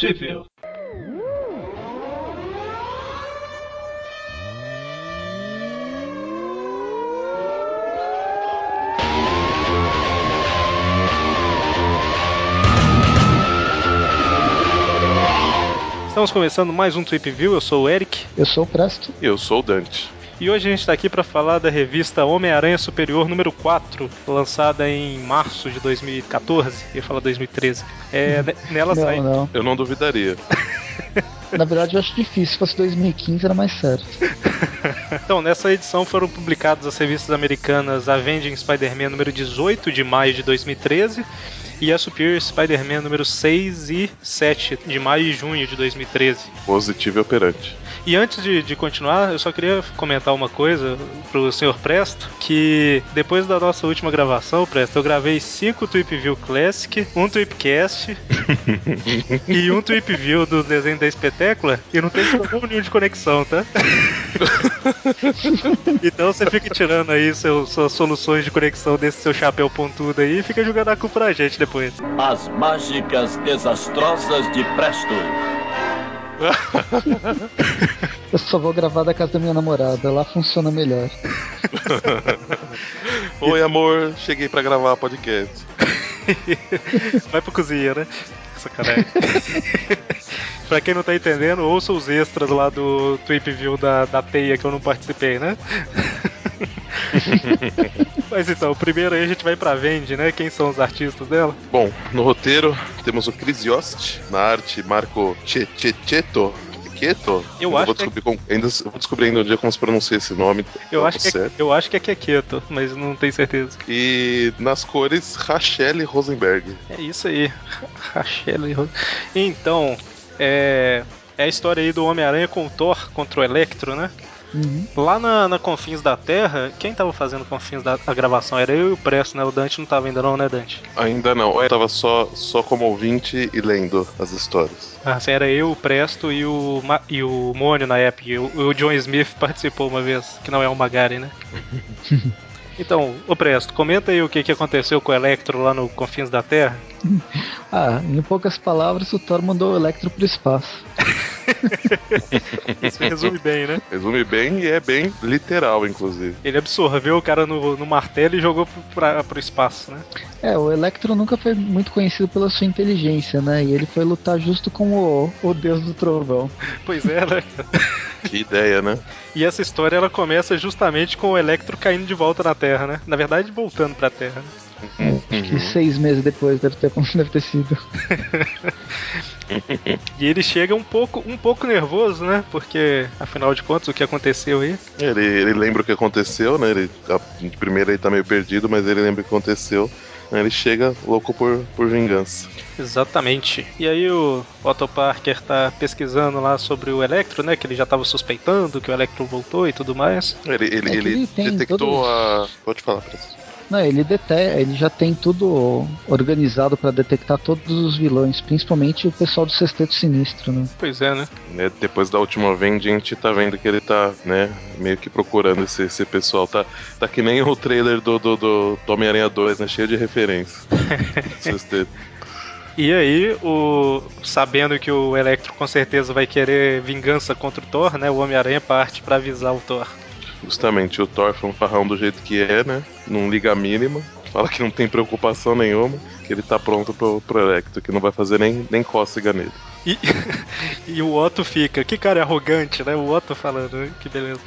Tripville. Estamos começando mais um Trip View. Eu sou o Eric. Eu sou o Presto. E eu sou o Dante. E hoje a gente está aqui para falar da revista Homem-Aranha Superior número 4, lançada em março de 2014. Eu ia falar 2013. É, nela não, sai. Não. Eu não duvidaria. Na verdade, eu acho difícil. Se fosse 2015, era mais certo. então, nessa edição foram publicadas as revistas americanas Avenging Spider-Man número 18 de maio de 2013 e a Superior Spider-Man número 6 e 7 de maio e junho de 2013. Positivo e operante. E antes de, de, continuar, eu só queria comentar uma coisa pro senhor Presto, que depois da nossa última gravação, Presto, eu gravei cinco Tweep View Classic, um Tweepcast e um Tweep View do desenho da espetácula e não tem problema nenhum de conexão, tá? então você fica tirando aí seu, suas soluções de conexão desse seu chapéu pontudo aí e fica jogando a culpa pra gente depois. As mágicas desastrosas de Presto. Eu só vou gravar da casa da minha namorada, lá funciona melhor. Oi, amor, cheguei para gravar podcast. Vai pro cozinha, né? Sacanagem. pra quem não tá entendendo, ouça os extras lá do Trip View da, da Teia que eu não participei, né? Mas então, primeiro aí a gente vai pra Vendi, né? Quem são os artistas dela? Bom, no roteiro temos o Chris Yost, na arte Marco Checheto. Queto? Eu, acho vou descobrir que... como, ainda vou descobrir ainda um dia como se pronuncia esse nome. Eu acho, que é, eu acho que é Keketo, mas não tenho certeza. E nas cores, Rachelle Rosenberg. É isso aí. Rachelle Rosenberg. Então, é, é a história aí do Homem-Aranha com o Thor contra o Electro, né? Uhum. Lá na, na, Confins da Terra, quem tava fazendo Confins da a gravação era eu e o Presto, né? O Dante não tava ainda não, né, Dante? Ainda não. Eu tava só, só como ouvinte e lendo as histórias. Ah, assim, era eu, o Presto e o, e o Mônio na época. E o, o John Smith participou uma vez, que não é o Magari, né? Então, o Presto, comenta aí o que, que aconteceu com o Electro lá no Confins da Terra. Ah, em poucas palavras, o Thor mandou o Electro pro espaço. Isso resume bem, né? Resume bem e é bem literal, inclusive. Ele absorveu o cara no, no martelo e jogou pro, pra, pro espaço, né? É, o Electro nunca foi muito conhecido pela sua inteligência, né? E ele foi lutar justo com o, o deus do trovão. Pois é, né? Que ideia, né? E essa história ela começa justamente com o Electro caindo de volta na Terra, né? Na verdade, voltando pra Terra. Né? Acho que seis meses depois deve ter, deve ter sido. e ele chega um pouco, um pouco nervoso, né? Porque, afinal de contas, o que aconteceu aí? Ele, ele lembra o que aconteceu, né? Ele, de primeira ele tá meio perdido, mas ele lembra o que aconteceu. Ele chega louco por, por vingança. Exatamente. E aí o Otto Parker tá pesquisando lá sobre o Electro, né? Que ele já tava suspeitando que o Electro voltou e tudo mais. Ele, ele, É ele, ele detectou todos- a. Pode falar, Francisco. Não, ele dete... ele já tem tudo organizado pra detectar todos os vilões, principalmente o pessoal do Sexteto Sinistro, né? Pois é, né? Né, Depois da última venda, a gente tá vendo que ele tá, né, meio que procurando esse, esse pessoal. Tá, tá que nem o trailer do, do, do, do Homem-Aranha 2, né? Cheio de referências. Sexteto. E aí, o sabendo que o Electro com certeza vai querer vingança contra o Thor, né? O Homem-Aranha parte pra avisar o Thor. Justamente, o Thor foi um farrão do jeito que é, né? Não liga a mínima. Fala que não tem preocupação nenhuma. Que ele tá pronto pro, pro Electro, que não vai fazer nem, nem cócega nele. E, e o Otto fica, que cara arrogante, né? O Otto falando, que beleza.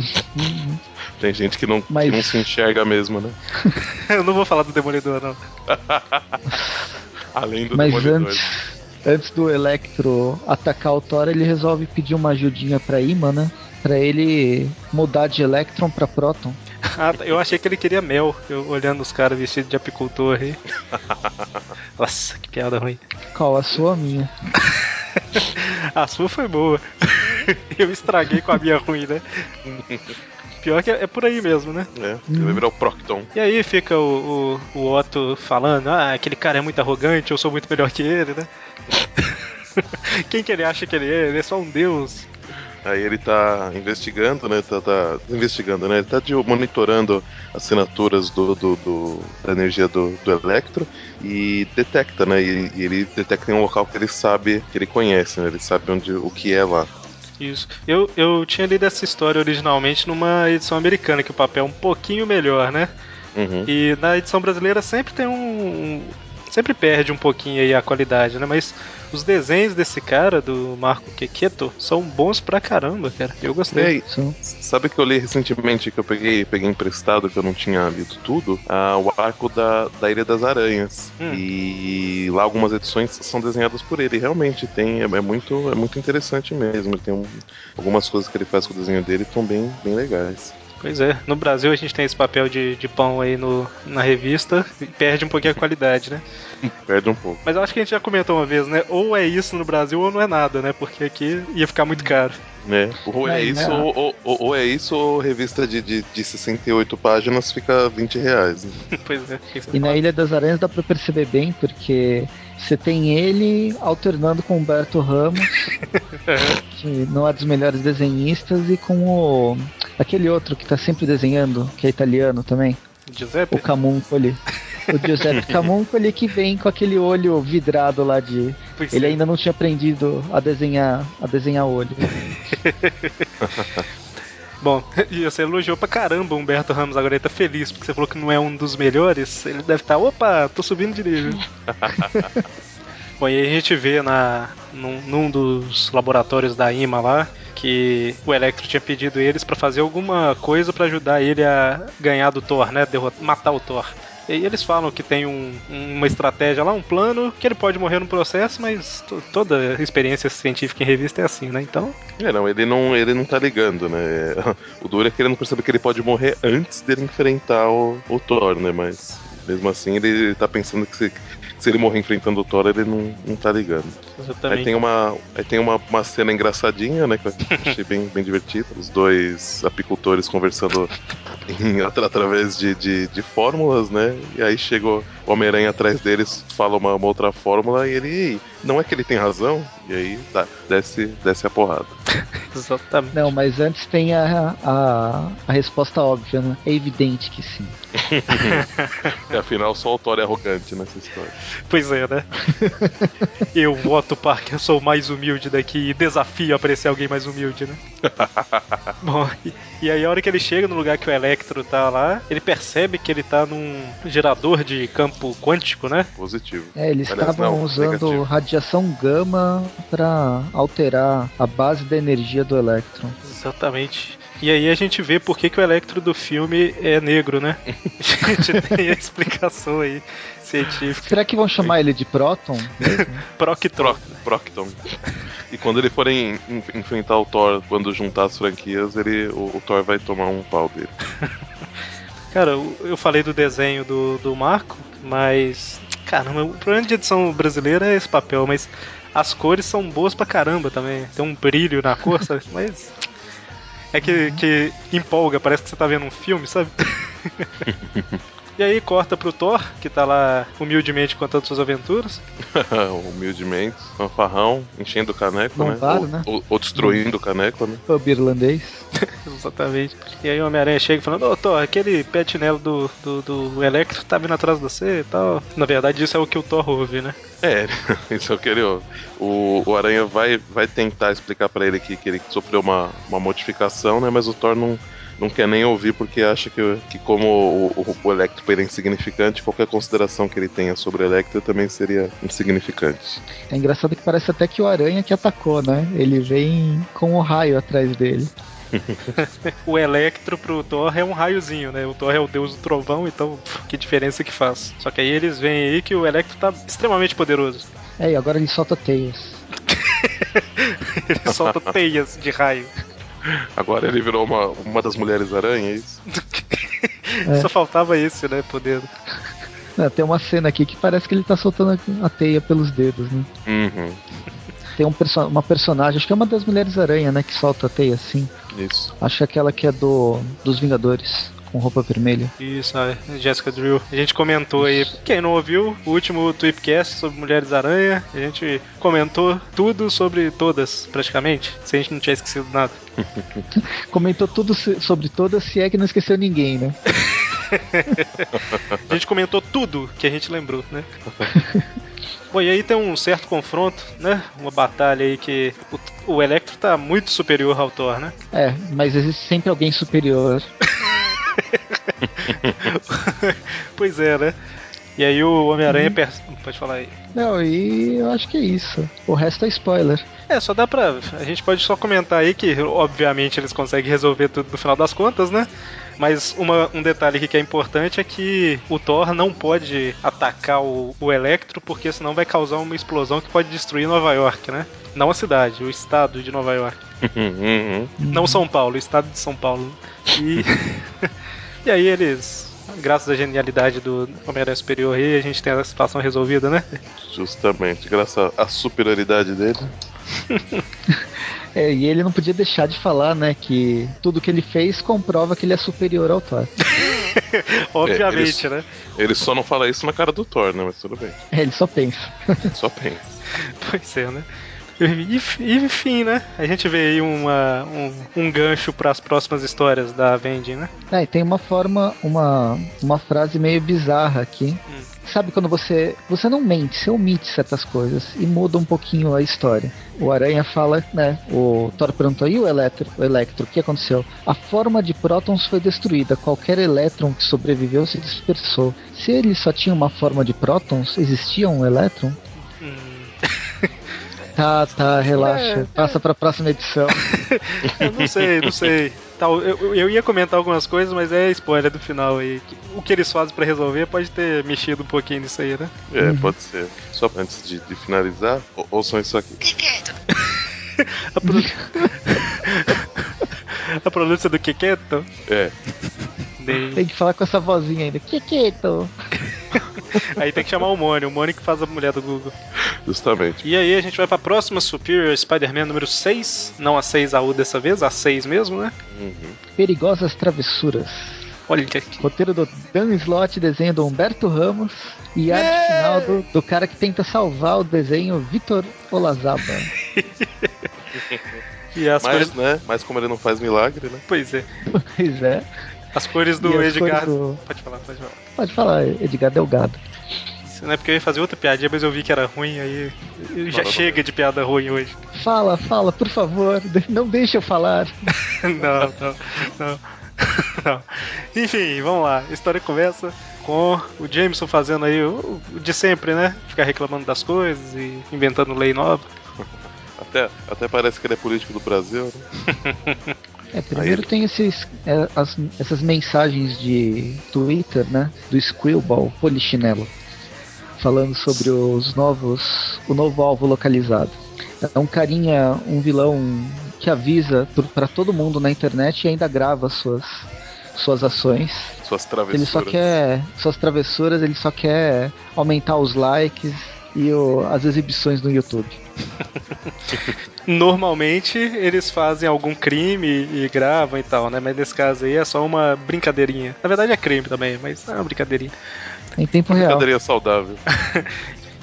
Tem gente que não, Mas- que não se enxerga mesmo, né? Eu não vou falar do Demolidor, não. Além do Mas Demolidor. antes, antes do Electro atacar o Thor, ele resolve pedir uma ajudinha pra Ima, né? Pra ele mudar de Electron pra Proton. Ah, eu achei que ele queria mel, eu, olhando os caras vestidos de apicultor aí. Nossa, que piada ruim. Qual a sua, a minha? A sua foi boa. Eu estraguei com a minha ruim, né? Pior que é, é por aí mesmo, né? É, ele vai virar o Procton. E aí fica o, o, o Otto falando, ah, aquele cara é muito arrogante, eu sou muito melhor que ele, né? Quem que ele acha que ele é? Ele é só um deus. Aí ele tá investigando, né? Tá, tá investigando, né? Ele tá de, monitorando assinaturas do, do, do, da energia do, do Electro e detecta, né? E, e, ele detecta em um local que ele sabe, que ele conhece, né? Ele sabe onde, o que é lá. Isso. Eu, eu tinha lido essa história originalmente numa edição americana, que o papel é um pouquinho melhor, né? Uhum. E na edição brasileira sempre tem um. Sempre perde um pouquinho aí a qualidade, né? Mas os desenhos desse cara, do Marco Quequeto, são bons pra caramba, cara. Eu gostei. Ei, sabe que eu li recentemente, que eu peguei, peguei emprestado, que eu não tinha lido tudo? Ah, o arco da, da Ilha das Aranhas. Hum. E lá algumas edições são desenhadas por ele. Realmente, tem, é, é muito, é muito interessante mesmo. Tem um, algumas coisas que ele faz com o desenho dele estão bem, bem legais. Pois é, no Brasil a gente tem esse papel de, de pão aí no, na revista e perde um pouquinho a qualidade, né? Perde um pouco. Mas eu acho que a gente já comentou uma vez, né? Ou é isso no Brasil ou não é nada, né? Porque aqui ia ficar muito caro. É, ou é, É, isso, né? ou, ou, ou é isso, ou revista de, de, de 68 páginas fica 20 reais. né? pois é. E na Ilha das Aranhas dá pra perceber bem, porque você tem ele alternando com o Humberto Ramos, que não é dos melhores desenhistas, e com o. aquele outro que tá sempre desenhando, que é italiano também, Giuseppe? o Camuncoli. O Giuseppe Camuncoli que vem com aquele olho vidrado lá de. Pois Ele é. ainda não tinha aprendido a desenhar, a desenhar olho. Bom, e você elogiou pra caramba o Humberto Ramos, agora ele tá feliz porque você falou que não é um dos melhores. Ele deve estar, opa, tô subindo de nível. Bom, e aí a gente vê na, num, num dos laboratórios da IMA lá que o Electro tinha pedido eles pra fazer alguma coisa pra ajudar ele a ganhar do Thor, né? Derrotar, matar o Thor. E eles falam que tem um- uma estratégia lá, um plano, que ele pode morrer no processo, mas to- toda experiência científica em revista é assim, né? Então, É, não, ele não, ele não tá ligando, né? O duro é que ele não percebe que ele pode morrer antes dele enfrentar o, o Thor, né? Mas mesmo assim ele tá pensando que se, que se ele morrer enfrentando o Thor, ele não, não tá ligando. Aí tem, uma, aí tem uma, uma cena engraçadinha, né? Que eu achei bem, bem divertida. Os dois apicultores conversando em- atra- através de, de, de fórmulas, né? E aí chega o Homem-Aranha atrás deles, fala uma, uma outra fórmula e ele. "Ei, Não é que ele tem razão? E aí dá, desce, desce a porrada. Exatamente. Não, mas antes tem a, a, a resposta óbvia, né? É evidente que sim. E afinal, só o Thor é arrogante nessa história. Pois é, né? Eu, Otto Parker, sou o mais humilde daqui e desafio a aparecer alguém mais humilde, né? Bom, e, e aí a hora que ele chega no lugar que o Electro tá lá, ele percebe que ele tá num gerador de campo quântico, né? Positivo. É, eles Aliás, estavam não, usando negativo. radiação gama pra alterar a base da energia do elétron. Exatamente. E aí a gente vê por que, que o Electro do filme é negro, né? A gente tem a explicação aí científica. Será que vão chamar ele de Proton? mesmo? Proctron. Procton. E quando ele for em- em- enfrentar o Thor, quando juntar as franquias, ele, o, o Thor vai tomar um pau dele. Cara, eu eu falei do desenho do, do Marco, mas. Caramba, o problema de edição brasileira é esse papel, mas as cores são boas pra caramba também. Tem um brilho na cor, sabe? Mas. É que, que empolga, parece que você tá vendo um filme, sabe? E aí corta pro Thor, que tá lá humildemente contando suas aventuras. Humildemente, fanfarrão, enchendo o caneco, Não né? para, ou, né? Ou, ou destruindo o caneco, né? Pub irlandês. Exatamente. E aí o Homem-Aranha chega falando, ô Thor, aquele pet nelo do, do, do Electro tá vindo atrás de você e tal. Na verdade, isso é o que o Thor ouve, né? É, isso eu queria. O, o Aranha vai, vai tentar explicar pra ele que, que ele sofreu uma, uma modificação, né? Mas o Thor não, não quer nem ouvir porque acha que, que como o, o, o Electro é insignificante, qualquer consideração que ele tenha sobre o Electro também seria insignificante. É engraçado que parece até que o aranha que atacou, né? Ele vem com o raio atrás dele. O Electro pro Thor é um raiozinho, né? O Thor é o deus do trovão, então pff, que diferença que faz. Só que aí eles veem aí que o Electro tá extremamente poderoso. É, e agora ele solta teias. Ele solta teias de raio. Agora ele virou uma, uma das mulheres aranha, é isso? É. Só faltava esse, né? Poder. É, tem uma cena aqui que parece que ele tá soltando a teia pelos dedos, né? Uhum, Tem um perso uma personagem, acho que é uma das mulheres aranha, né? Que solta a teia assim. isso. Acho que é aquela que é do dos Vingadores. Com roupa vermelha. Isso, a Jessica Drill. A gente comentou aí, quem não ouviu, o último Tweepcast sobre Mulheres Aranha, a gente comentou tudo sobre todas, praticamente, se a gente não tinha esquecido nada. Comentou tudo sobre todas, se é que não esqueceu ninguém, né? A gente comentou tudo que a gente lembrou, né? Bom, e aí tem um certo confronto, né? Uma batalha aí que o, o Electro tá muito superior ao Thor, né? É, mas existe sempre alguém superior. pois é, né? E aí o Homem-Aranha. pers- Pode falar aí. Não, e eu acho que é isso. O resto é spoiler. É, só dá pra. A gente pode só comentar aí que, obviamente, eles conseguem resolver tudo no final das contas, né? Mas uma- um detalhe aqui que é importante é que o Thor não pode atacar o, o Electro, porque senão vai causar uma explosão que pode destruir Nova York, né? Não a cidade, o estado de Nova York. Uhum. Não São Paulo, o estado de São Paulo. E, e aí eles, graças à genialidade do Homem-Aranha Superior aí, a gente tem a situação resolvida, né? Justamente, graças à superioridade dele. É, e ele não podia deixar de falar, né, que tudo que ele fez comprova que ele é superior ao Thor. Obviamente, eles- né? Ele só não fala isso na cara do Thor, né? Mas tudo bem. É, ele só pensa. Só pensa. Pois é, né? E, enfim, né? A gente vê aí uma, um, um gancho para as próximas histórias da Vending, né? Ah, e tem uma forma, uma, uma frase meio bizarra aqui. Sabe quando você você não mente, você omite certas coisas e muda um pouquinho a história. O Aranha fala, né? O Thor perguntou, e o Electro? O Electro, o que aconteceu? A forma de prótons foi destruída. Qualquer elétron que sobreviveu se dispersou. Se ele só tinha uma forma de prótons, existia um elétron? Hum, Tá, tá, relaxa. Passa pra próxima edição. eu não sei, não sei. Tal, eu, eu ia comentar algumas coisas, mas é spoiler do final aí. O que eles fazem para resolver pode ter mexido um pouquinho nisso aí, né? É, Uhum. pode ser. Só antes de, de finalizar, ou- ouçam isso aqui. A, pro... a pronúncia do Kiketo. É, Nem- Tem que falar com essa vozinha ainda. Que que tô? Aí tem que chamar o Mônio, o Mônio que faz a mulher do Google. justamente. E aí a gente vai pra próxima Superior Spider-Man número 6. Não a 6AU dessa vez, a 6 mesmo, né? Uhum. Perigosas travessuras. Olha aqui. Roteiro do Dan Slott, desenho do Humberto Ramos e arte final do, do cara que tenta salvar o desenho, Vitor Olazaba. E as Mas, cores. né? Mas como ele não faz milagre, né? Pois é. pois é. As cores do as Edgar. cores do- Pode falar, pode falar. Pode falar, Edgar Delgado. Isso não é porque eu ia fazer outra piadinha, mas eu vi que era ruim, aí já Não, não, chega de piada ruim hoje. Fala, fala, por favor, não deixa eu falar. não, não, não. não. Enfim, vamos lá. A história começa com o Jameson fazendo aí o, o de sempre, né? Ficar reclamando das coisas e inventando lei nova. Até, até parece que ele é político do Brasil, né? É, primeiro tem esses, é, as- essas mensagens de Twitter, né? Do Squillball, Polichinelo. Falando sobre os novos. o novo alvo localizado. É um carinha, um vilão que avisa para todo mundo na internet e ainda grava suas, suas ações. Suas Ele travessuras. só quer. Suas travessuras, ele só quer aumentar os likes e o- as exibições no YouTube. Normalmente eles fazem algum crime e gravam e tal, né? Mas nesse caso aí é só uma brincadeirinha. Na verdade é crime também, mas é uma brincadeirinha. Em tempo real. Brincadeira saudável.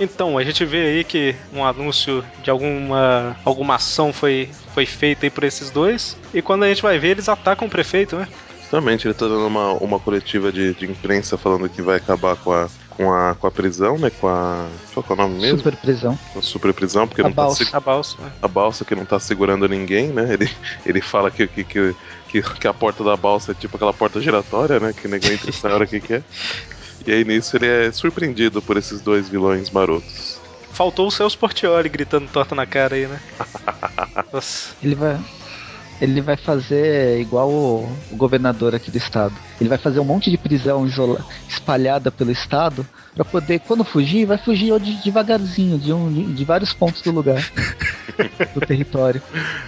Então, a gente vê aí que um anúncio de alguma, alguma ação foi, foi feita aí por esses dois. E quando a gente vai ver, eles atacam o prefeito, né? Justamente, ele tá dando uma, uma coletiva de, de imprensa falando que vai acabar com a, com a, com a prisão, né? Com a. Qual que é o nome mesmo? Super prisão. Com a super prisão, porque A não tá balsa. segu- A balsa. né? a balsa que não tá segurando ninguém, né? Ele, ele fala que, que, que, que, a porta da balsa é tipo aquela porta giratória, né? Que ninguém entra e sai a hora que quer. E aí nisso ele é surpreendido por esses dois vilões marotos. Faltou o Celso Portioli gritando torta na cara aí, né? Nossa. Ele vai. Ele vai fazer igual o, o governador aqui do estado. Ele vai fazer um monte de prisão isola, espalhada pelo estado para poder, quando fugir, vai fugir de, devagarzinho de, um, de, de vários pontos do lugar, do território.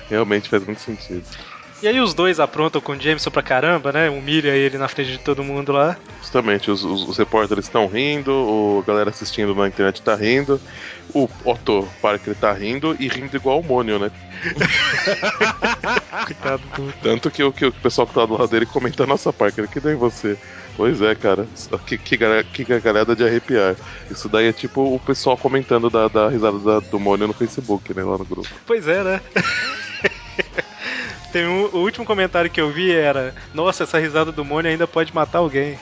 Realmente faz muito sentido. E aí os dois aprontam com o Jameson pra caramba, né? Humilha ele na frente de todo mundo lá. Justamente, os, os, os repórteres estão rindo, o- a galera assistindo na internet tá rindo, o Otto Parker tá rindo e rindo igual o Mônio, né? Coitado do. Tanto que o, que o pessoal que tá do lado dele comenta a nossa parte, que nem você. Pois é, cara. Que, que, galera- que gargalhada de arrepiar. Isso daí é tipo o pessoal comentando da, da risada da- do Mônio no Facebook, né? Lá no grupo. Pois é, né? Tem um, o último comentário que eu vi era: Nossa, essa risada do Mônio ainda pode matar alguém.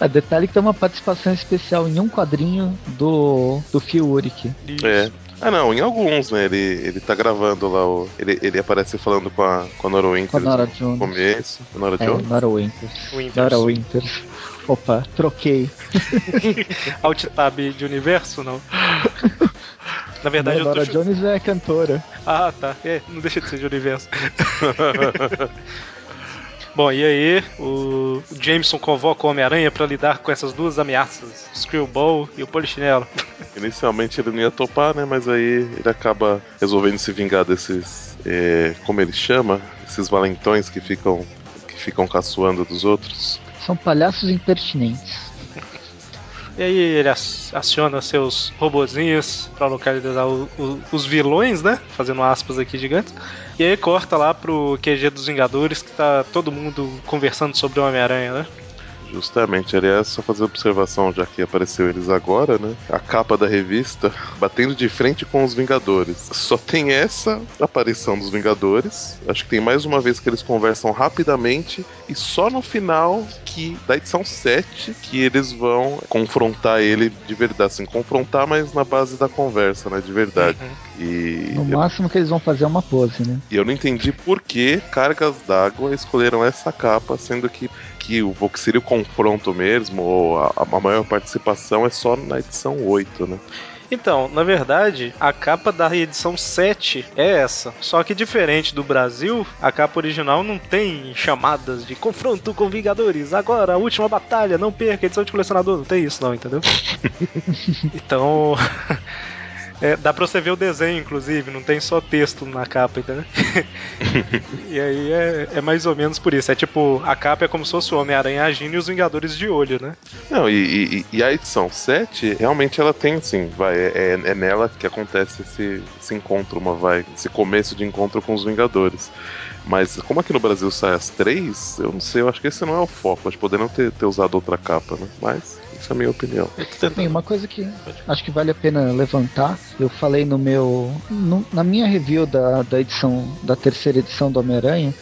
A detalhe que tem uma participação especial em um quadrinho do, do Phil Urich. Isso. É. Ah não, em alguns, né? Ele, ele tá gravando lá o. Ele, ele aparece falando com a, com a Nora Winters Com a Nora no Jones. começo. A Nora É, Jones? Nora Winters. Winters. Nora Winters. Opa, troquei. Alt tab de universo, não? Na verdade, Não, eu Nora tô. Jones é cantora. Ah, tá. É, não deixa de ser de universo. Bom, e aí, o Jameson convoca o Homem-Aranha pra lidar com essas duas ameaças: o Screwball e o Polichinelo. Inicialmente ele não ia topar, né? Mas aí ele acaba resolvendo se vingar desses. é, como ele chama? Esses valentões que ficam. que ficam caçoando dos outros. São palhaços impertinentes. E aí ele ac- aciona seus robozinhos pra localizar o- o- os vilões, né? Fazendo aspas aqui gigantes. E aí corta lá pro QG dos Vingadores, que tá todo mundo conversando sobre o Homem-Aranha, né? Justamente, aliás, só fazer observação, já que apareceu eles agora, né? A capa da revista batendo de frente com os Vingadores. Só tem essa aparição dos Vingadores. Acho que tem mais uma vez que eles conversam rapidamente. E só no final que da edição 7 que eles vão confrontar ele de verdade. Assim, confrontar, mas na base da conversa, né? De verdade. Uhum. E No eu, máximo que eles vão fazer é uma pose, né? e eu não entendi por que Cargas d'Água escolheram essa capa, sendo que, que o que seria o confronto mesmo, ou a, a maior participação é só na edição 8, né? Então, na verdade, a capa da edição 7 é essa. Só que diferente do Brasil, a capa original não tem chamadas de confronto com Vingadores. Agora, a última batalha, não perca, edição de colecionador. Não tem isso, não, entendeu? então. é, dá pra você ver o desenho, inclusive, não tem só texto na capa, entendeu? e aí é, é mais ou menos por isso. É tipo, a capa é como se fosse o Homem-Aranha agindo e os Vingadores de olho, né? Não, e, e- e a edição 7, realmente ela tem, assim, vai, é, é nela que acontece esse, esse encontro, uma vai, esse começo de encontro com os Vingadores. Mas como aqui no Brasil sai as três, eu não sei, eu acho que esse não é o foco. Acho que poderiam ter, ter usado outra capa, né? Mas essa é a minha opinião. Bem, uma coisa que acho que vale a pena levantar, eu falei no meu. no- na minha review da, da edição, da terceira edição do Homem-Aranha,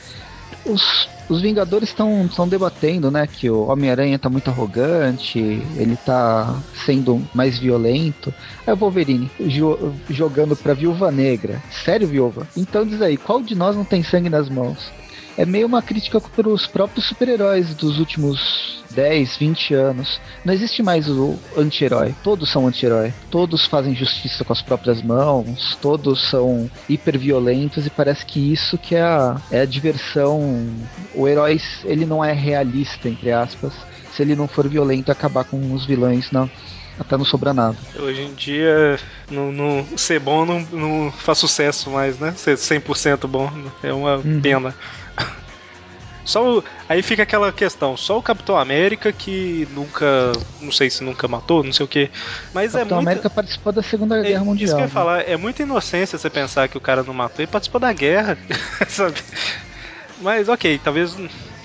os, os Vingadores estão debatendo, né, que o Homem-Aranha tá muito arrogante, ele tá sendo mais violento. Aí o Wolverine jo- jogando pra Viúva Negra. Sério, Viúva? Então diz aí, qual de nós não tem sangue nas mãos? É meio uma crítica para os próprios super-heróis dos últimos 10, 20 anos. Não existe mais o anti-herói. Todos são anti-herói. Todos fazem justiça com as próprias mãos. Todos são hiperviolentos e parece que isso que é a, é a diversão. O herói, ele não é realista, entre aspas. Se ele não for violento, acabar com os vilões, não. Até não sobra nada. Hoje em dia, no, no- ser bom não, não faz sucesso mais, né? Ser 100% bom é uma Uhum. pena. Só o- aí fica aquela questão, só o Capitão América que nunca, não sei se nunca matou, não sei o que, mas é Capitão muito América participou da Segunda é, Guerra Isso Mundial. que eu ia né? falar, é muita inocência você pensar que o cara não matou, ele participou da guerra, sabe? Mas ok, talvez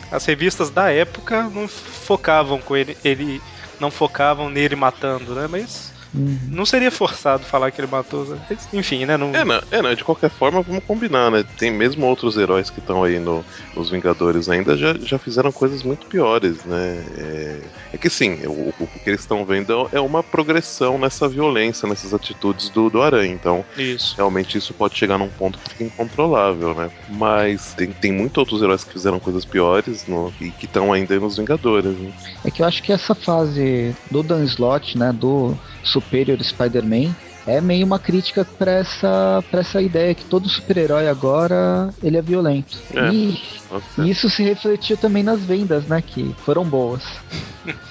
as revistas da época não focavam com ele, ele não focavam nele matando, né? Mas Uhum. não seria forçado falar que ele matou. né? Enfim, né? Não... É, não, é, não, de qualquer forma, vamos combinar, né? Tem mesmo outros heróis que estão aí no, nos Vingadores ainda já, já fizeram coisas muito piores, né? É, é que sim, o, o que eles estão vendo é uma progressão nessa violência, nessas atitudes do, do Aranha. Então, Isso. realmente isso pode chegar num ponto que fica incontrolável, né? Mas tem, tem muitos outros heróis que fizeram coisas piores no- e que estão ainda nos Vingadores, né? É que eu acho que essa fase do Dan Slott, né, do Superior Spider-Man, é meio uma crítica pra essa, pra essa ideia que todo super-herói agora ele é violento. É. E, e isso se refletiu também nas vendas, né, que foram boas.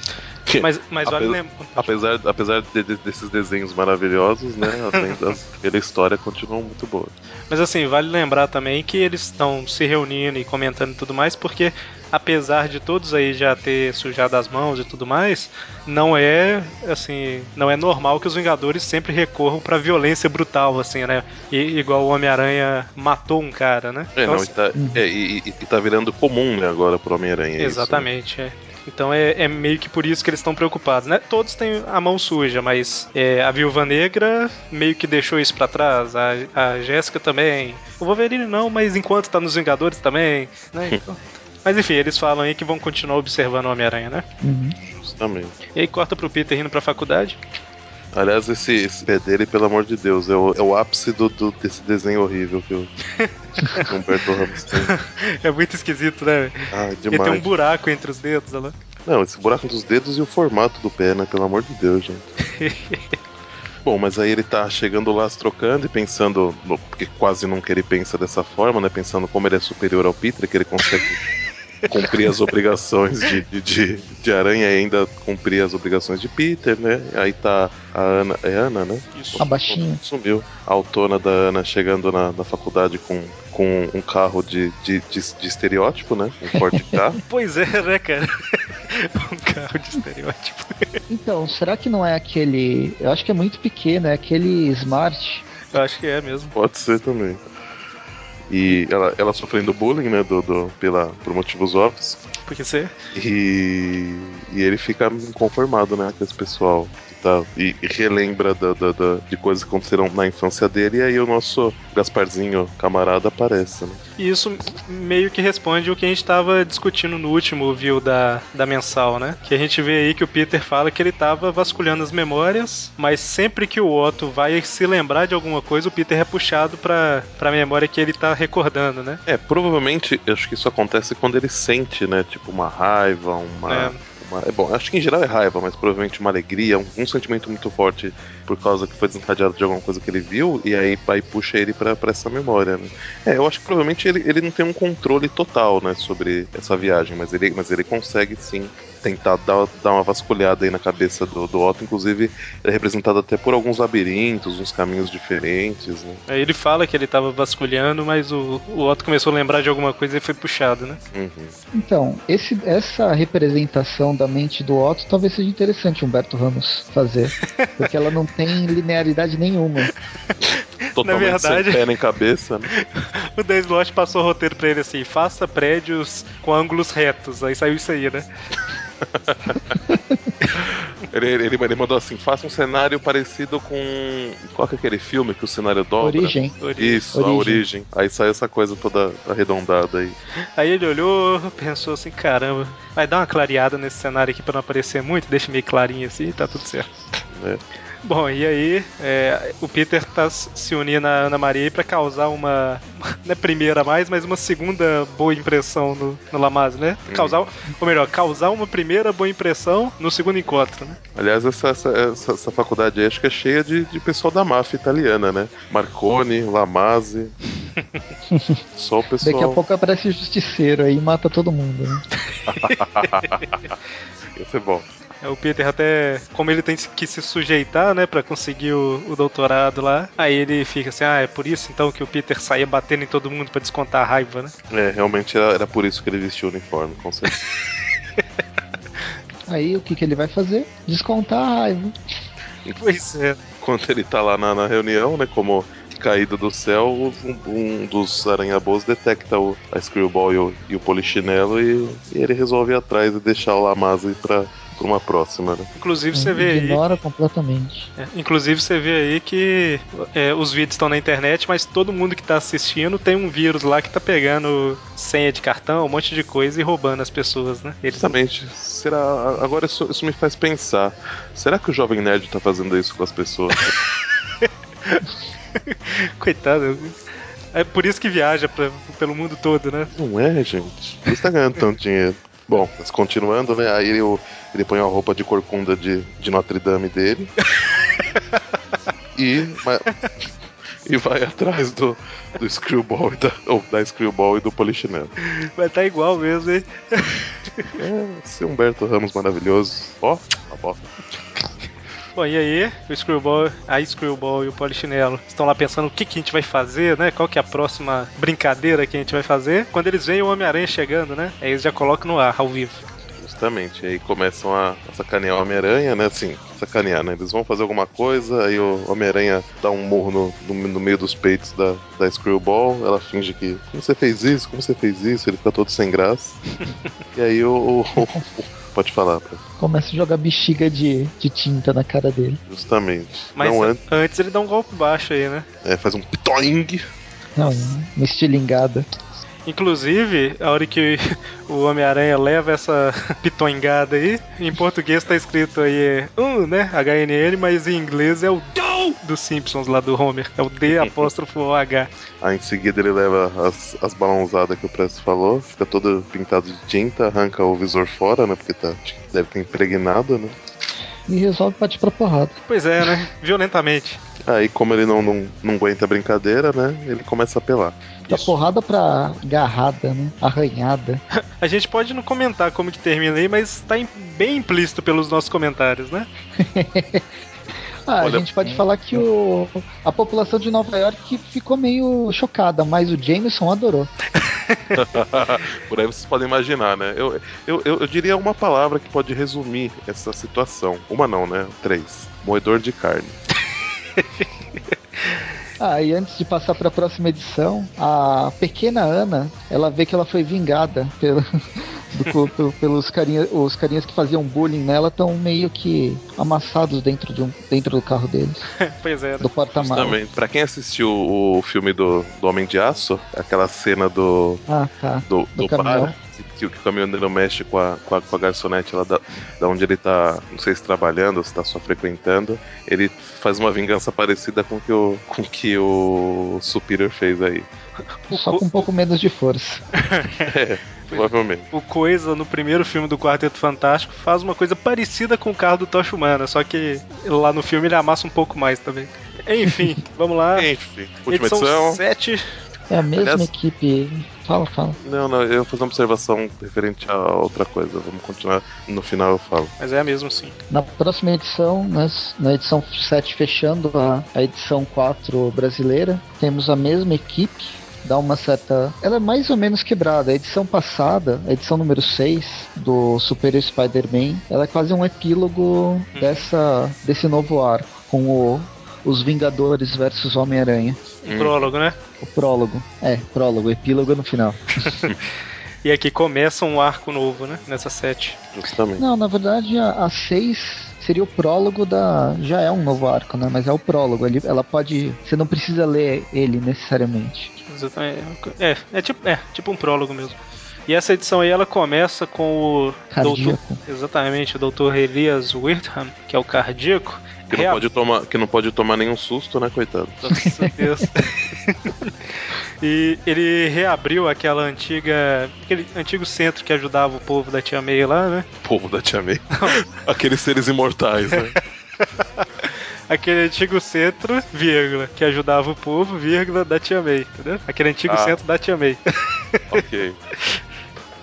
Mas, mas vale Apesar- lembrar. Apesar, apesar de- de- desses desenhos maravilhosos, né? Das, pela história continuam muito boas. Mas assim, vale lembrar também que eles estão se reunindo e comentando e tudo mais, porque apesar de todos aí já ter sujado as mãos e tudo mais, não é assim, não é normal que os Vingadores sempre recorram pra violência brutal, assim, né? E, igual o Homem-Aranha matou um cara, né? É, Então, não, e tá, é, e, e- tá virando comum, né, agora pro Homem-Aranha. isso, né? Exatamente, é. Então é, é meio que por isso que eles estão preocupados, né? Todos têm a mão suja, mas é, a Viúva Negra meio que deixou isso pra trás, a, a Jéssica também. O Wolverine não, mas enquanto tá nos Vingadores também, né? Então- mas enfim, eles falam aí que vão continuar observando o Homem-Aranha, né? Uhum. Justamente. E aí corta pro Peter indo pra faculdade. Aliás, esse, esse pé dele, pelo amor de Deus, é o, é o ápice do, do- desse desenho horrível que o Humberto Ramos tem. É muito esquisito, né? Ah, Ele tem um demais. buraco entre os dedos, olha lá. Não, esse buraco dos dedos e o formato do pé, né? Pelo amor de Deus, gente. Bom, mas aí ele tá chegando lá se trocando e pensando, porque quase nunca ele pensa dessa forma, né? Pensando como ele é superior ao Peter, que ele consegue cumprir as obrigações de, de, de, de aranha e ainda cumprir as obrigações de Peter, né? Aí tá a Ana. É Ana, né? Isso. A baixinha. Sumiu. A autona da Ana chegando na, na faculdade com, com um carro de, de, de, de estereótipo, né? Um Ford K. Pois é, né, cara? um carro de estereótipo. Então, será que não é aquele. Eu acho que é muito pequeno, é aquele Smart. Eu acho que é mesmo. Pode ser também. E ela, ela sofrendo bullying, né? Do, do, pela, por motivos óbvios. Porque você. E, e ele fica inconformado, né? Com esse pessoal. Tá, e, e relembra da, da- da- de coisas que aconteceram na infância dele. E aí o nosso Gasparzinho camarada aparece, né? E isso meio que responde o que a gente tava discutindo no último view da, da mensal, né? Que a gente vê aí que o Peter fala que ele tava vasculhando as memórias, mas sempre que o Otto vai se lembrar de alguma coisa, o Peter é puxado pra, pra memória que ele tá recordando, né? É, provavelmente, eu acho que isso acontece quando ele sente, né? Tipo, uma raiva, uma. É. uma- é bom, acho que em geral é raiva, mas provavelmente uma alegria, um, um sentimento muito forte por causa que foi desencadeado de alguma coisa que ele viu, e aí, aí puxa ele pra, pra essa memória, né? É, eu acho que provavelmente ele, ele não tem um controle total, né, sobre essa viagem, mas ele, mas ele consegue sim tentar dar, dar uma vasculhada aí na cabeça do, do Otto, inclusive é representado até por alguns labirintos, uns caminhos diferentes, né? Aí ele fala que ele tava vasculhando, mas o, o Otto começou a lembrar de alguma coisa e foi puxado, né? Uhum. Então, esse, essa representação da mente do Otto talvez seja interessante Humberto Ramos fazer. Porque ela não tem linearidade nenhuma. Totalmente verdade- sem pé nem cabeça, né? O Dan Slott passou o roteiro pra ele assim: faça prédios com ângulos retos. Aí saiu isso aí, né? Ele, ele, ele mandou assim: faça um cenário parecido com. Qual que é aquele filme que o cenário dobra? Origem. Isso, a Origem. origem. Aí saiu essa coisa toda arredondada aí. Aí ele olhou, pensou assim: caramba, vai dar uma clareada nesse cenário aqui pra não aparecer muito, deixa meio clarinho assim e tá tudo certo. Né? Bom, e aí é, o Peter tá se unindo à Ana Maria pra causar uma. Não é primeira a mais, mas uma segunda boa impressão no, no Lamaze, né? Causar, ou melhor, causar uma primeira boa impressão no segundo encontro, né? Aliás, essa, essa, essa, essa faculdade aí acho que é cheia de, de pessoal da máfia italiana, né? Marconi, Lamaze. Só o pessoal. Daqui a pouco aparece o justiceiro aí e mata todo mundo. Né? Ia ser bom. É, O Peter até, como ele tem que se sujeitar, né, Pra conseguir o, o doutorado lá, aí ele fica assim, ah, é por isso então que o Peter saía batendo em todo mundo pra descontar a raiva, né? É, realmente era, era por isso que ele vestiu o uniforme, com certeza. Aí o que, que ele vai fazer? Descontar a raiva. Pois é. Quando ele tá lá na, na reunião, né, como caído do céu, um, um dos aranha-boas detecta o, a Screwball e o, e o Polichinelo e, e ele resolve ir atrás e deixar o Lamaze pra, pra uma próxima, né? Inclusive você vê aí. Ignora completamente. É, inclusive você vê aí que é, os vídeos estão na internet, mas todo mundo que tá assistindo tem um vírus lá que tá pegando senha de cartão, um monte de coisa e roubando as pessoas, né? Eles Justamente. Será. Agora isso, isso me faz pensar. Será que o Jovem Nerd tá fazendo isso com as pessoas? Coitado. É por isso que viaja pra- pelo mundo todo, né? Não é, gente. Por isso tá ganhando tanto dinheiro. Bom, continuando, né? Aí ele, ele põe a roupa de corcunda de, de Notre Dame dele. e, mas, e vai atrás do, do Screwball e da, ou da Screwball e do Polichinelo. Vai estar igual mesmo, hein? É, esse Humberto Ramos maravilhoso. Ó, a bosta. Bom, e aí, o Screwball, a Screwball e o Polichinelo estão lá pensando o que, que a gente vai fazer, né? Qual que é a próxima brincadeira que a gente vai fazer. Quando eles veem o Homem-Aranha chegando, né? Aí eles já colocam no ar, ao vivo. Justamente. Aí começam a, sacanear o Homem-Aranha, né? Assim, sacanear, né? Eles vão fazer alguma coisa, aí o Homem-Aranha dá um morro no, no, no meio dos peitos da, da Screwball. Ela finge que. Como você fez isso? Como você fez isso? Ele fica todo sem graça. e aí o. o- o- pode falar, pra, Começa a jogar bexiga de, de tinta na cara dele. justamente. Mas Não antes, antes ele dá um golpe baixo aí, né? é, faz um pitoing. Não, uma estilingada. Inclusive, a hora que o Homem-Aranha leva essa pitoingada aí, em português tá escrito aí, um, né? HNN, mas em inglês é o DO dos Simpsons lá do Homer. É o D apóstrofo OH. Aí em seguida ele leva as, as balãozadas que o Presto falou, fica todo pintado de tinta, arranca o visor fora, né? Porque tá, deve ter impregnado, né? E resolve partir pra porrada. Pois é, né? Violentamente. Aí, como ele não, não, não aguenta a brincadeira, né? Ele começa a apelar. Da porrada pra garrada, né? Arranhada. A gente pode não comentar como que termina aí, mas tá bem implícito pelos nossos comentários, né? Ah, Olha- a gente pode falar que o, a população de Nova York ficou meio chocada, mas o Jameson adorou. Por aí vocês podem imaginar, né? Eu, eu, eu, eu diria uma palavra que pode resumir essa situação. Uma não, né? Três. Moedor de carne. Ah, e antes de passar para a próxima edição, a pequena Ana, ela vê que ela foi vingada pelo, do pelos carinha, os carinhas que faziam bullying nela estão meio que amassados dentro, de um, dentro do carro deles, pois é. né? do porta-malas. Também. Pra quem assistiu o filme do, do Homem de Aço, aquela cena do, Ah, tá. do, Do do bar, que, que o caminhoneiro mexe com a, com a, com a garçonete lá da, da onde ele tá, não sei se trabalhando ou se tá só frequentando, ele faz uma vingança parecida com que o, com que o Superior fez aí. Só com um pouco menos de força. É, provavelmente. O Coisa, no primeiro filme do Quarteto Fantástico, faz uma coisa parecida com o carro do Tocha Humana, só que lá no filme ele amassa um pouco mais também. Enfim, vamos lá. Enfim, última Edição edição. 7. É a mesma Aliás- equipe. Fala, fala. Não, não, eu vou fazer uma observação referente a outra coisa. Vamos continuar. No final eu falo. Mas é a mesma sim. Na próxima edição, nas- na edição 7, fechando a, a edição 4 brasileira, temos a mesma equipe. Dá uma certa. Ela é mais ou menos quebrada. A edição passada, a edição número 6 do Super Spider-Man, ela é quase um epílogo dessa, desse novo arco, com o, os Vingadores versus Homem-Aranha. Hum. prólogo, né? O prólogo. É, prólogo, epílogo no final. E aqui começa um arco novo, né? Nessa 7. Justamente. Não, na verdade, a 6 seria o prólogo da. Já é um novo arco, né? Mas é o prólogo. Ele, ela pode. Você não precisa ler ele necessariamente. Exatamente. É, é, tipo, é tipo um prólogo mesmo. E essa edição aí ela começa com o doutor, Cardíaco. exatamente, o Dr. Elias Wirtham, que é o cardíaco. Que não, pode tomar, que não pode tomar nenhum susto, né, coitado? Nossa Deus. e ele reabriu aquela antiga. aquele antigo centro que ajudava o povo da Tia May lá, né? Povo da Tia May. Aqueles seres imortais, né? Aquele antigo centro, vírgula, que ajudava o povo, vírgula, da Tia May, entendeu? Aquele antigo Ah. centro da Tia May. ok.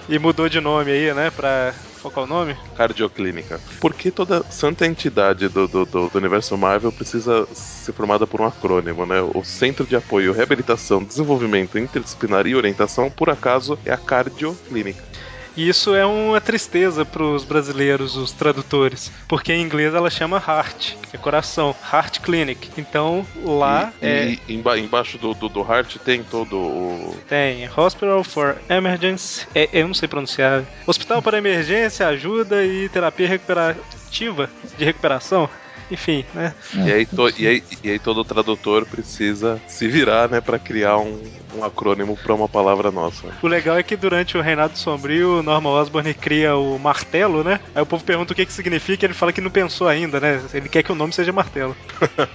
E mudou de nome aí, né? Pra. Qual é o nome? Cardioclínica. Por que toda santa entidade do, do, do universo Marvel precisa ser formada por um acrônimo, né? O Centro de Apoio, Reabilitação, Desenvolvimento Interdisciplinar e Orientação, por acaso, é a Cardioclínica. E isso é uma tristeza pros brasileiros, os tradutores. Porque em inglês ela chama Heart, que é coração, Heart Clinic. Então lá e, é. e emba- embaixo do, do, do Heart tem todo o. Tem Hospital for Emergency, é, eu não sei pronunciar. Hospital para emergência, ajuda e terapia recuperativa de recuperação. Enfim, né? E aí, to- e, aí, e aí todo tradutor precisa se virar, né, pra criar um, um acrônimo pra uma palavra nossa. O legal é que durante o Reinado Sombrio, o Norman Osborn cria o martelo, né? Aí o povo pergunta o que que significa, ele fala que não pensou ainda, né? Ele quer que o nome seja martelo.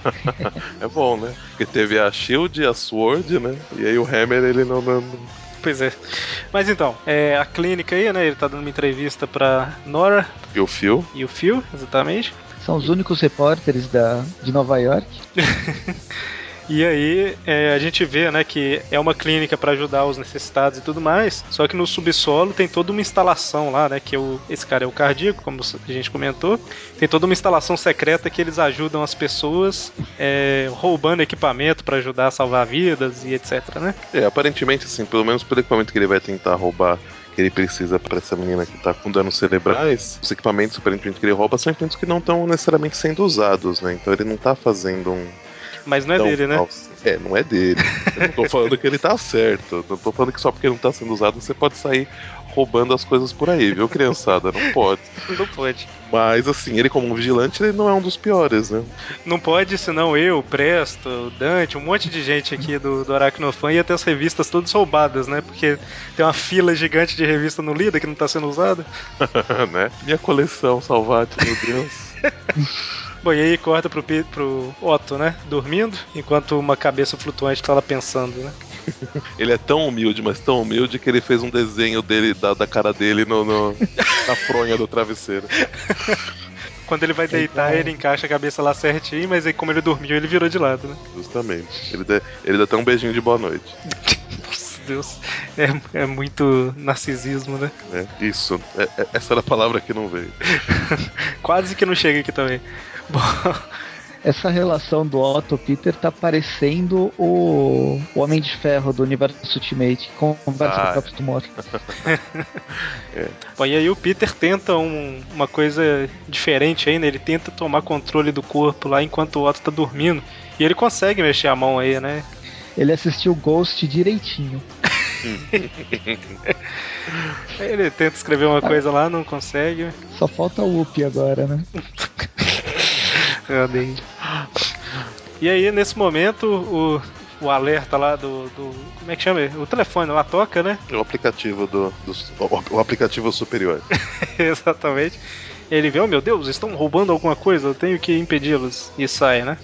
É bom, né? Porque teve a Shield, a Sword, né? E aí o Hammer, ele não. não- não- Pois é. Mas então, é, a clínica aí, né? Ele tá dando uma entrevista pra Nora E o Phil. e o Phil, exatamente. São os únicos repórteres da, de Nova York. E aí é, a gente vê, né, que é uma clínica para ajudar os necessitados e tudo mais. Só que no subsolo tem toda uma instalação lá, né, que é o, esse cara é o cardíaco, como a gente comentou. Tem toda uma instalação secreta que eles ajudam as pessoas é, roubando equipamento para ajudar a salvar vidas e etc, né? É, aparentemente, assim, pelo menos pelo equipamento que ele vai tentar roubar que ele precisa para essa menina que tá com danos cerebrais, os equipamentos aparentemente que ele rouba são equipamentos que não estão necessariamente sendo usados, né? Então ele não tá fazendo um. Mas não é dele, né? É, não é dele. Eu não tô falando que ele tá certo. Não tô falando que só porque não tá sendo usado você pode sair roubando as coisas por aí, viu, criançada? Não pode. Não pode. Mas, assim, ele como um vigilante, ele não é um dos piores, né? Não pode, senão eu, Presto, Dante, um monte de gente aqui do, do Aracnofan ia ter as revistas todas roubadas, né? Porque tem uma fila gigante de revista no Lida que não tá sendo usada. né? Minha coleção, Salvate, meu Deus. Bom, e aí corta pro, pro Otto, né? Dormindo, enquanto uma cabeça flutuante tá lá pensando, né? ele é tão humilde, mas tão humilde que ele fez um desenho dele da, da cara dele no, no na fronha do travesseiro. Quando ele vai deitar, ele encaixa a cabeça lá certinho, mas aí como ele dormiu, ele virou de lado, né? Justamente. Ele dá, ele dá até um beijinho de boa noite. Nossa, Deus. É, é muito narcisismo, né? É, isso. É, é, essa era a palavra que não veio. Quase que não chega aqui também. Bom, essa relação do Otto Peter tá parecendo o, o Homem de Ferro do universo Ultimate, que conversa ah, com o próprio tumor. é. Bom, e aí o Peter tenta um, uma coisa diferente ainda, ele tenta tomar controle do corpo lá enquanto o Otto tá dormindo. E ele consegue mexer a mão aí, né? Ele assistiu Ghost direitinho. ele tenta escrever uma coisa lá, não consegue. Só falta o Up agora, né? E aí, nesse momento, o, o alerta lá do, do, Como é que chama? O telefone lá toca, né? O aplicativo do. do o, aplicativo superior. Exatamente. Ele vê, oh meu Deus, estão roubando alguma coisa, eu tenho que impedi-los. E sai, né?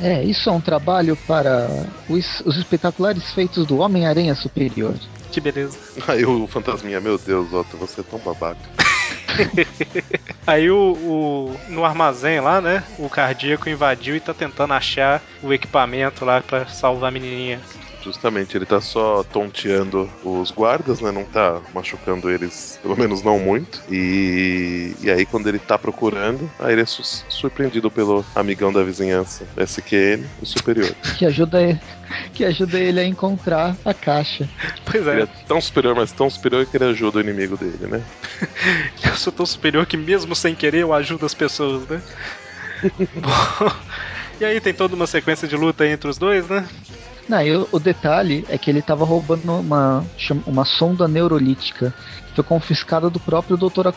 É, isso é um trabalho para os, os espetaculares feitos do Homem-Aranha Superior. Que beleza. Aí o fantasminha, meu Deus, Otto, você é tão babaca. Aí o, o, no armazém lá, né? O cardíaco invadiu e tá tentando achar o equipamento lá para salvar a menininha. Justamente, ele tá só tonteando os guardas, né? Não tá machucando eles, pelo menos não muito. E, e aí, quando ele tá procurando, aí ele é su surpreendido pelo amigão da vizinhança, SQN, o superior. Que ajuda ele, que ajuda ele a encontrar a caixa. Pois é. Ele é tão superior, mas tão superior que ele ajuda o inimigo dele, né? eu sou tão superior que mesmo sem querer eu ajudo as pessoas, né? Bom, e aí tem toda uma sequência de luta entre os dois, né? Não, e o, o, detalhe é que ele estava roubando uma, uma sonda neurolítica que foi confiscada do próprio Dr.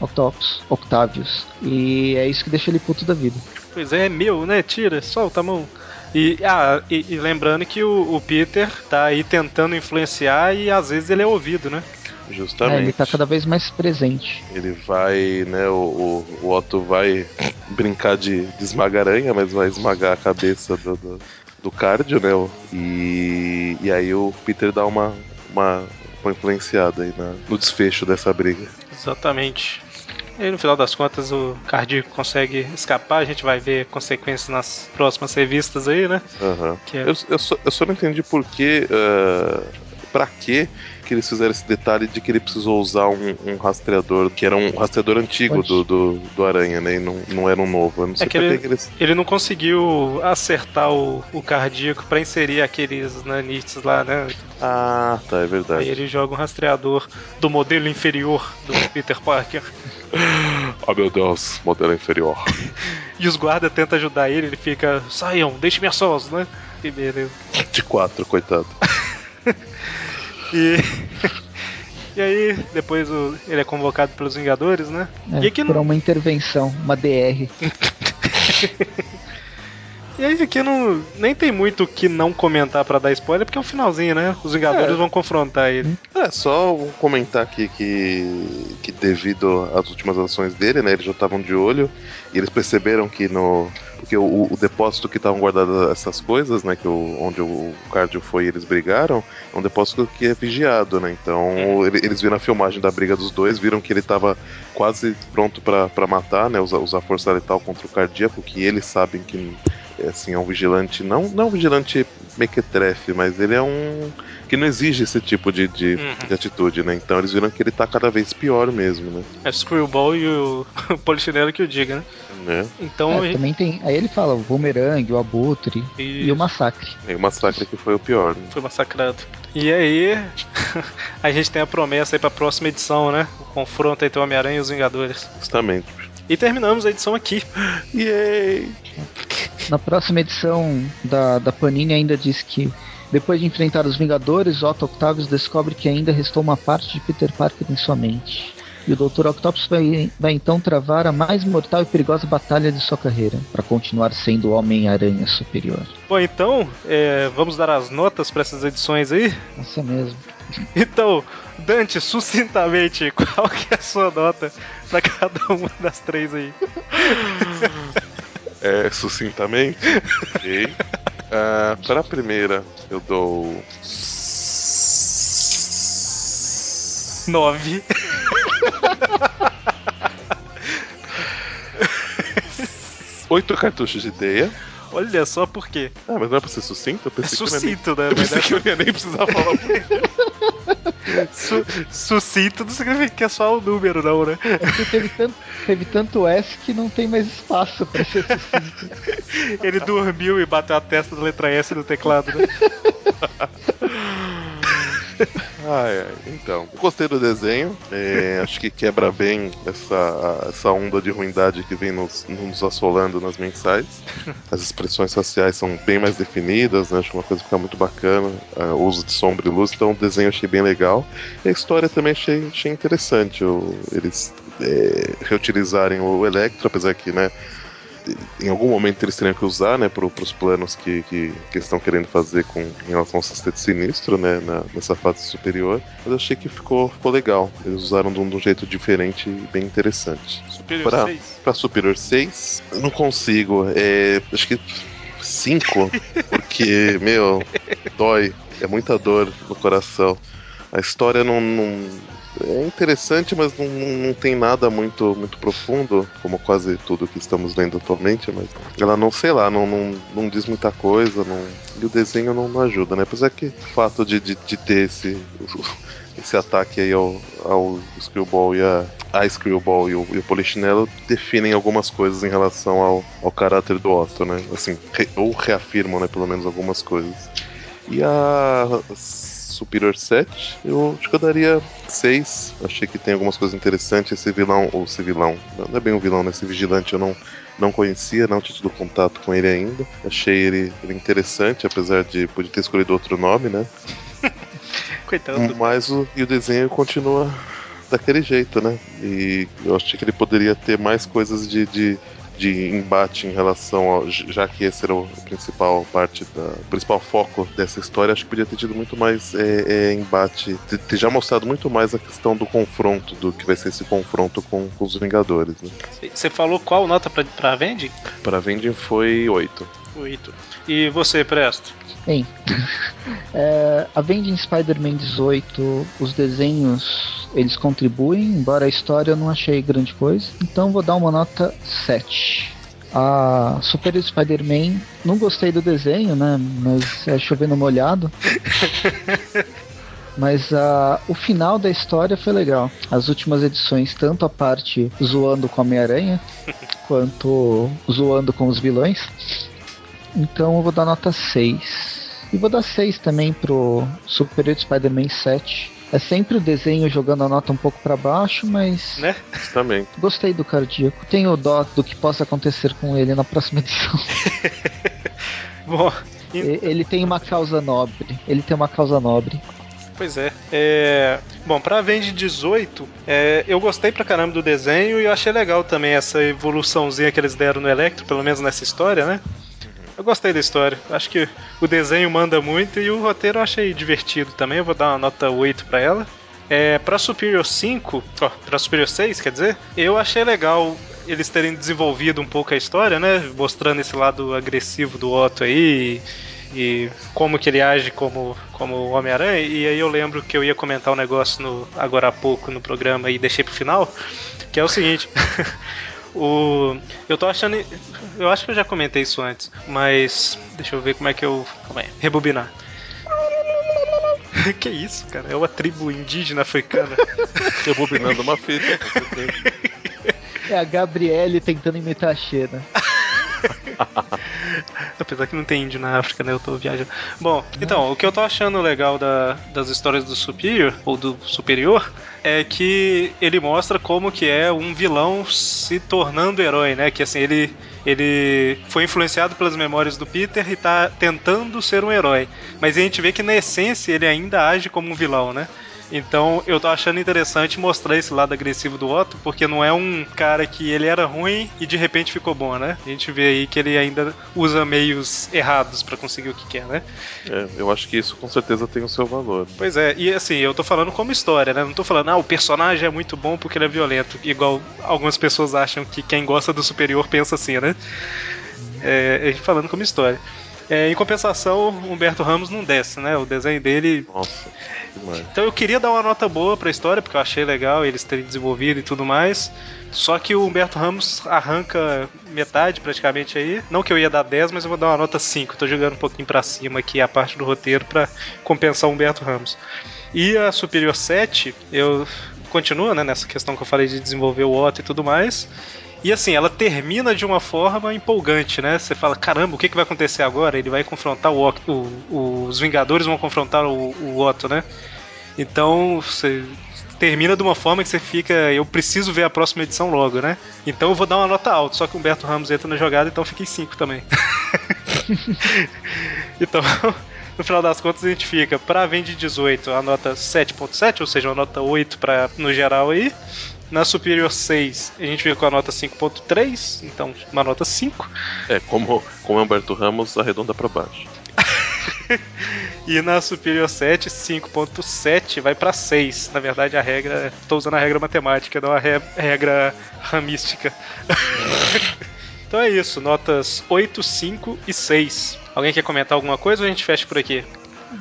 Octopus, Octavius. E é isso que deixa ele puto da vida. Pois é, é meu, né? Tira, solta a mão. E, ah, e, e lembrando que o, o, Peter tá aí tentando influenciar e às vezes ele é ouvido, né? Justamente. É, ele tá cada vez mais presente. Ele vai, né? O, o, o Otto vai brincar de, de esmagar-aranha, mas vai esmagar a cabeça do, do, do cardio, né? E, e aí o Peter dá uma, uma, uma influenciada aí na, no desfecho dessa briga. Exatamente. E no final das contas o Cardíaco consegue escapar, a gente vai ver consequências nas próximas revistas aí, né? Uhum. É... Eu, eu, só, eu, só, não entendi por que. Uh, pra que que eles fizeram esse detalhe de que ele precisou usar um, um rastreador, que era um rastreador antigo do, do, do, Aranha, né? E não, não era um novo. Eu não sei é que ele, que eles... ele não conseguiu acertar o, o cardíaco para inserir aqueles nanites lá, né? Ah, tá, é verdade. Aí ele joga um rastreador do modelo inferior do Peter Parker. oh meu Deus, modelo inferior. e os guardas tentam ajudar ele, ele fica, saiam, deixe-me a sós, né? Que beleza. De quatro, coitado. E. E aí, depois o, ele é convocado pelos Vingadores, né? É, e aqui por uma intervenção, uma DR. e aí aqui não, nem tem muito o que não comentar para dar spoiler, porque é o finalzinho, né? Os Vingadores é. vão confrontar ele. É, só comentar aqui que, que devido às últimas ações dele, né? Eles já estavam de olho e eles perceberam que no porque o, o depósito que estavam guardadas essas coisas, né, que o, onde o Cardio foi e eles brigaram, é um depósito que é vigiado, né? Então ele, eles viram a filmagem da briga dos dois, viram que ele estava quase pronto para matar, né, usar, usar força letal contra o cardíaco, que eles sabem que é, assim, é um vigilante, não, não um vigilante mequetrefe, mas ele é um que não exige esse tipo de, de, Uhum. de atitude, né? Então eles viram que ele tá cada vez pior mesmo, né? É Screwball e o Polichinelo que o diga, né? Né? Então, É, também tem. Aí ele fala o bumerangue, o abutre e e o massacre. E o massacre que foi o pior. Né? foi massacrado. E aí, a gente tem a promessa aí pra próxima edição, né? O confronto entre o Homem-Aranha e os Vingadores. Justamente. E terminamos a edição aqui. Yay! Na próxima edição da, da Panini ainda diz que depois de enfrentar os Vingadores, Otto Octavius descobre que ainda restou uma parte de Peter Parker em sua mente. E o Dr. Octopus vai, vai então travar a mais mortal e perigosa batalha de sua carreira, para continuar sendo o Homem-Aranha superior. Bom, então, é, vamos dar as notas pra essas edições aí? Isso mesmo. Então, Dante, sucintamente, qual que é a sua nota pra cada uma das três aí? É, sucintamente. ok. Ah, para a primeira, eu dou. Nove. Oito cartuchos de teia. Olha só por quê. Ah, mas não é pra ser sucinto? Eu É pensei que eu nem- sucinto, né? Eu Mas pensei que eu não ia nem precisar falar por quê. su sucinto não significa que é só o número, não, né? É porque teve tanto, teve tanto S que não tem mais espaço para ser sucinto. Ele dormiu e bateu a testa da letra S no teclado, né? Ai, ai. Então, gostei do desenho. é, acho que quebra bem essa, essa onda de ruindade que vem nos, nos assolando nas mensais. As expressões faciais são bem mais definidas, né? Acho que uma coisa que fica muito bacana. ah, o uso de sombra e luz. Então, o desenho achei bem legal. E a história também achei, achei interessante. o- eles é, reutilizarem o Electro, apesar que, né? Em algum momento eles teriam que usar, né, pro, pros planos que, que, que estão querendo fazer com em relação ao sexteto sinistro, né, na- nessa fase superior. Mas eu achei que ficou, ficou legal. Eles usaram de um, de um jeito diferente e bem interessante. Superior Pra- 6. Pra Superior 6, eu não consigo. É, acho que 5, porque, meu, dói. É muita dor no coração. A história não. não- é interessante, mas não, não tem nada muito, muito profundo, como quase tudo que estamos lendo atualmente, mas ela não, sei lá, não, não, não diz muita coisa, não, e o desenho não, não ajuda, né? Apesar que o fato de, de, de ter esse, esse ataque aí ao, ao Screwball e a, a Screwball e o, e o Polichinelo definem algumas coisas em relação ao, ao caráter do Otto, né? Assim, re- ou reafirmam, né, pelo menos algumas coisas. E a Superior 7, eu acho que eu daria 6. Achei que tem algumas coisas interessantes. Esse vilão, ou esse vilão, não é bem um vilão, né? Esse vigilante eu não, não conhecia, não tinha tido contato com ele ainda. Achei ele, ele interessante, apesar de poder ter escolhido outro nome, né? Coitado. Mas o, e o desenho continua daquele jeito, né? E eu achei que ele poderia ter mais coisas de, de, de embate em relação ao. Já que esse era o principal parte da. O principal foco dessa história, acho que podia ter tido muito mais é, é, embate. Ter, ter já mostrado muito mais a questão do confronto, do que vai ser esse confronto com, com os Vingadores, né? Você falou qual nota pra, pra Vendi? Para Vending foi 8. 8. E você, Presto? Bem, é, Avenging Spider-Man 18, os desenhos eles contribuem, embora a história eu não achei grande coisa, então vou dar uma nota 7. A Super Spider-Man, não gostei do desenho, né? Mas é chovendo molhado. Mas ah, o final da história foi legal. As últimas edições, tanto a parte zoando com a Homem-Aranha, quanto zoando com os vilões. Então eu vou dar nota 6. E vou dar 6 também pro Superior Spider-Man 7. É sempre o desenho jogando a nota um pouco para baixo, mas Né? Também. gostei do cardíaco. Tenho dó do que possa acontecer com ele na próxima edição. Bom, e- E- ele tem uma causa nobre. Ele tem uma causa nobre. Pois é. é... Bom, pra Avenge 18, é, eu gostei pra caramba do desenho e eu achei legal também essa evoluçãozinha que eles deram no Electro, pelo menos nessa história, né? Eu gostei da história. Acho que o desenho manda muito e o roteiro eu achei divertido também. Eu vou dar uma nota 8 pra ela. É, pra Superior 5, ó, pra Superior 6, quer dizer, eu achei legal eles terem desenvolvido um pouco a história, né? Mostrando esse lado agressivo do Otto aí e como que ele age como, como Homem-Aranha. E aí eu lembro que eu ia comentar um negócio no, agora há pouco no programa e deixei pro final, que é o seguinte. O, eu tô achando. Eu acho que eu já comentei isso antes, mas. Deixa eu ver como é que eu. Calma aí. Rebobinar. que isso, cara? É uma tribo indígena africana. Rebobinando uma fita, com certeza. É a Gabriele tentando imitar a Xena. Apesar que não tem índio na África, né? Eu tô viajando. Bom, então, o que eu tô achando legal da, das histórias do Superior, ou do Superior, é que ele mostra como que é um vilão se tornando herói, né? Que assim, ele, ele foi influenciado pelas memórias do Peter e tá tentando ser um herói. Mas a gente vê que na essência ele ainda age como um vilão, né? Então eu tô achando interessante mostrar esse lado agressivo do Otto, porque não é um cara que ele era ruim e de repente ficou bom, né? A gente vê aí que ele ainda usa meios errados para conseguir o que quer, né? É, eu acho que isso com certeza tem o seu valor. Pois é, e assim, eu tô falando como história, né? Não tô falando, ah, o personagem é muito bom porque ele é violento, igual algumas pessoas acham que quem gosta do superior pensa assim, né? É, a gente falando como história. É, em compensação, Humberto Ramos não desce, né? O desenho dele. Nossa, Então eu queria dar uma nota boa pra história, porque eu achei legal eles terem desenvolvido e tudo mais. Só que o Humberto Ramos arranca metade praticamente aí. Não que eu ia dar 10, mas eu vou dar uma nota 5. Tô jogando um pouquinho pra cima aqui a parte do roteiro pra compensar o Humberto Ramos. E a Superior 7, eu continua né, nessa questão que eu falei de desenvolver o Otto e tudo mais. E assim, ela termina de uma forma empolgante, né? Você fala, caramba, o que, que vai acontecer agora? Ele vai confrontar o Otto, o- os Vingadores vão confrontar o, o Otto, né? Então, você termina de uma forma que você fica, eu preciso ver a próxima edição logo, né? Então eu vou dar uma nota alta, só que o Humberto Ramos entra na jogada, então fica em 5 também. então, no final das contas a gente fica para Vende 18 a nota 7.7, ou seja, uma nota 8 para no geral aí. Na Superior 6 a gente fica com a nota 5.3, então uma nota 5. É, como, como Humberto Ramos arredonda pra baixo. E na Superior 7, 5.7 vai para 6. Na verdade, a regra. Estou usando a regra matemática, não a re- regra ramística. então é isso, notas 8, 5 e 6. Alguém quer comentar alguma coisa ou a gente fecha por aqui?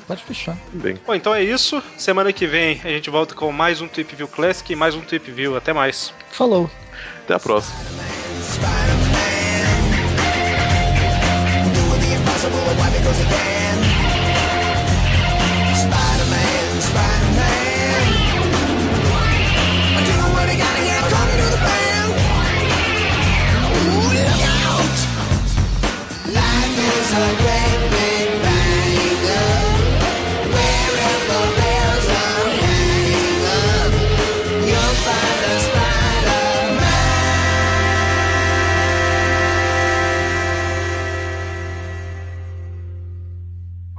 Pode fechar. Bem, Bom, então é isso. Semana que vem a gente volta com mais um Trip View Classic e mais um Trip View. Até mais. Falou. até a próxima. Spider-Man.